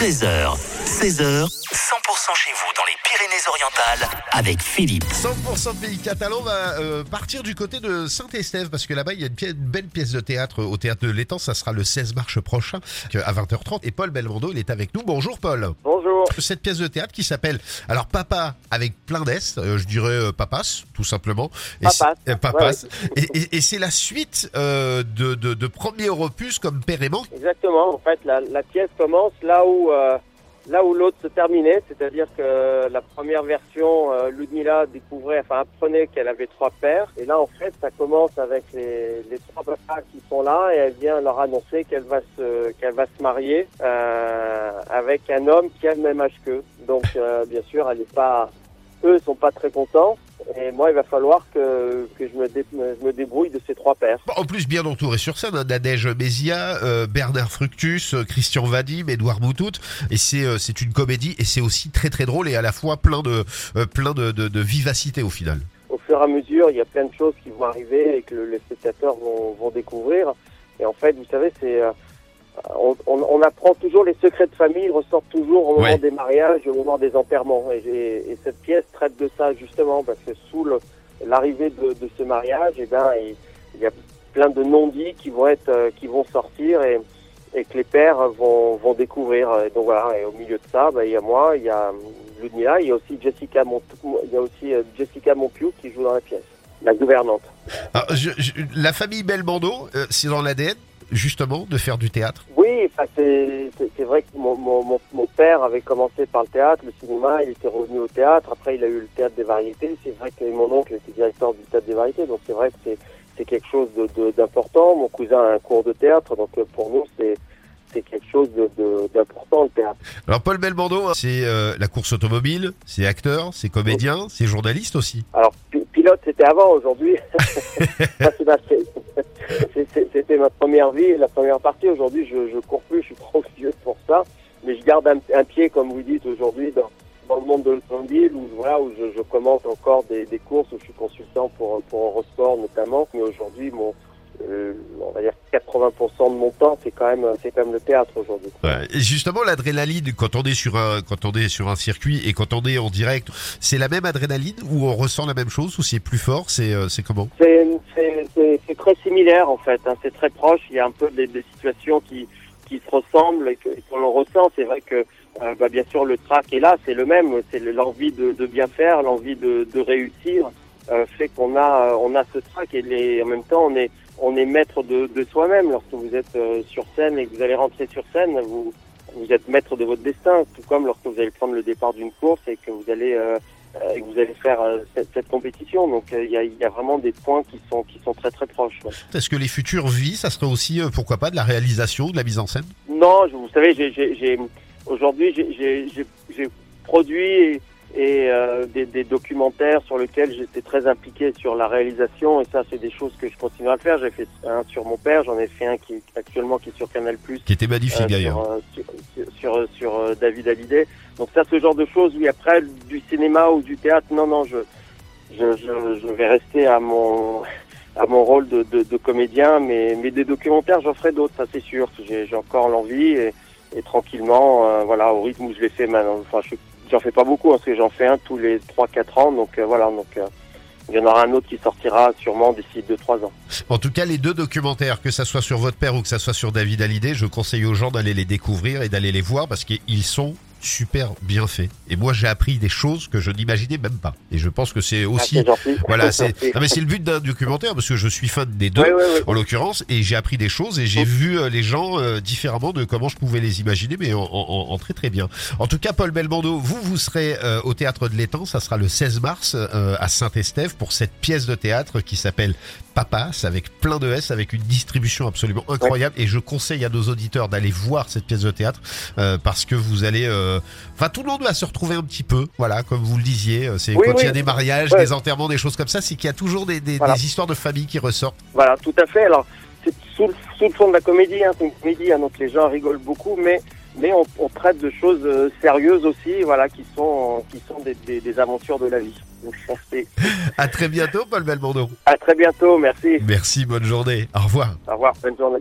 13h, 16h, 100% chez vous dans les Pyrénées-Orientales avec Philippe. 100% pays catalan va euh, partir du côté de Saint-Estève parce que là-bas il y a une, pi- une belle pièce de théâtre au théâtre de l'Étang, ça sera le 16 mars prochain à 20h30 et Paul Belmondo il est avec nous. Bonjour Paul. Bonjour. Cette pièce de théâtre qui s'appelle alors Papa avec plein d'est, euh, je dirais euh, Papas tout simplement. Et Papas. c'est- euh, Papas. Et, et- et c'est la suite euh, de, de, de premier opus comme Père aimant. Exactement. En fait, la, la pièce commence là où euh, là où l'autre se terminait, c'est-à-dire que la première version, euh, Ludmilla découvrait, enfin apprenait qu'elle avait trois pères, et là en fait, ça commence avec les, les trois papas qui sont là, et elle vient leur annoncer qu'elle va se qu'elle va se marier euh, avec un homme qui a le même âge qu'eux. Donc euh, bien sûr, elle est pas, eux sont pas très contents. Et moi, il va falloir que, que je, me dé- je me débrouille de ces trois pères. Bon, En plus, bien entouré sur scène, hein, Nadège Mézia, euh, Bernard Fructus, euh, Christian Vadim, Édouard Boutout. Et c'est euh, c'est une comédie et c'est aussi très très drôle et à la fois plein de euh, plein de, de, de vivacité au final. au fur et à mesure, il y a plein de choses qui vont arriver et que le- les spectateurs vont, vont découvrir. Et en fait, vous savez, c'est euh, on, on- on apprend toujours les secrets de famille, ils ressortent toujours au moment Ouais. des mariages, au moment des enterrements. Et, et cette pièce traite de ça justement parce que sous le- l'arrivée de, de ce mariage, eh ben, il, il y a plein de non-dits qui vont être, euh, qui vont sortir et, et que les pères vont, vont découvrir. Et donc voilà. Et au milieu de ça, ben, il y a moi, il y a Ludmilla, il y a aussi Jessica Mont, il y a aussi euh, Jessica Monpiou qui joue dans la pièce, la gouvernante. Alors, je- je- la famille Belmondo, euh, c'est dans l'ADN justement de faire du théâtre? Oui, c'est vrai que mon, mon, mon, père avait commencé par le théâtre, le cinéma, il était revenu au théâtre, après il a eu le théâtre des variétés, c'est vrai que mon oncle était directeur du théâtre des variétés, donc c'est vrai que c'est quelque chose de- de- d'important. Mon cousin a un cours de théâtre, donc euh, pour nous c'est c'est quelque chose de- de- d'important le théâtre. Alors Paul Belmondo, hein, c'est euh, la course automobile, c'est acteur, c'est comédien, c'est journaliste aussi. Alors pi- pilote c'était avant, aujourd'hui ça, la première partie. Aujourd'hui je, je cours plus, je suis trop vieux pour ça, mais je garde un, pied comme vous dites aujourd'hui dans dans le monde de l'automobile où où je, je commence encore des, courses où je suis consultant pour pour Eurosport notamment mais aujourd'hui mon on va dire 80% de mon temps c'est quand même c'est quand même le théâtre aujourd'hui. Ouais. Et justement, l'adrénaline quand on est sur un quand on est sur un circuit et quand on est en direct, c'est la même adrénaline ou on ressent la même chose ou c'est plus fort, c'est euh, c'est comment? C'est c'est- c'est c'est très similaire en fait hein, c'est très proche il y a un peu des, des situations qui qui se ressemblent et que et qu'on le ressent. C'est vrai que euh, bah, bien sûr le track est là c'est le même. C'est le- l'envie de, de bien faire l'envie de, de réussir euh, fait qu'on a on a ce track et les, en même temps on est on est maître de, de soi-même. Lorsque vous êtes euh, sur scène et que vous allez rentrer sur scène vous vous êtes maître de votre destin. Tout comme lorsque vous allez prendre le départ d'une course et que vous allez euh, euh, et que vous allez faire euh, cette, cette compétition. Donc euh, il y, y a vraiment des points qui sont qui sont très très proches ouais. Est-ce que les futures vies, ça serait aussi euh, pourquoi pas de la réalisation, de la mise en scène? Non, je- vous savez, j'ai, j'ai, j'ai- aujourd'hui, j'ai, j'ai, j'ai, j'ai produit et, euh, des, des documentaires sur lesquels j'étais très impliqué sur la réalisation, et ça, c'est des choses que je continue à faire. J'ai fait un sur mon père, j'en ai fait un qui actuellement qui est sur Canal+. Qui était magnifique euh, d'ailleurs. sur, euh, sur, sur, sur, sur, euh, David Hallyday. Donc ça, ce genre de choses, oui, après, du cinéma ou du théâtre, non, non, je, je, je, je vais rester à mon à mon rôle de, de, de comédien, mais, mais des documentaires, j'en ferai d'autres, ça c'est sûr. J'ai, j'ai encore l'envie et, et tranquillement, euh, voilà, au rythme où je l'ai fait maintenant. Enfin, je, j'en fais pas beaucoup hein, parce que j'en fais un tous les 3-4 ans, donc euh, voilà, donc euh, il y en aura un autre qui sortira sûrement d'ici 2-3 ans. En tout cas, les deux documentaires, que ça soit sur votre père ou que ça soit sur David Hallyday, je conseille aux gens d'aller les découvrir et d'aller les voir parce qu'ils sont super bien faits. Et moi, j'ai appris des choses que je n'imaginais même pas. Et je pense que c'est Ah, aussi, gentil. voilà, c'est, non, mais c'est le but d'un documentaire parce que je suis fan des deux. En l'occurrence, et j'ai appris des choses et j'ai vu euh, les gens euh, différemment de comment je pouvais les imaginer, mais en, en- en très très bien. En tout cas, Paul Belmondo, vous vous serez euh, au théâtre de l'Étang, ça sera le 16 mars euh, à Saint-Estève pour cette pièce de théâtre qui s'appelle Papas, avec plein de S, avec une distribution absolument incroyable. Et je conseille à nos auditeurs d'aller voir cette pièce de théâtre euh, parce que vous allez, euh, enfin tout le monde va se retrouver un petit peu, voilà, comme vous le disiez. euh, C'est Oui, quand il y a des mariages, Ouais. des enterrements, des choses comme ça, c'est qu'il y a toujours des, des- Voilà. des histoires de famille qui ressortent. Voilà, tout à fait. Alors, c'est sous, le- sous le fond de la comédie, hein, c'est une comédie, hein, donc les gens rigolent beaucoup, mais mais on, on traite de choses euh, sérieuses aussi, voilà, qui sont qui sont des, des, des aventures de la vie. Donc, merci. À très bientôt, Paul Belmondo. À très bientôt, merci. Merci, bonne journée. Au revoir. Au revoir, bonne journée.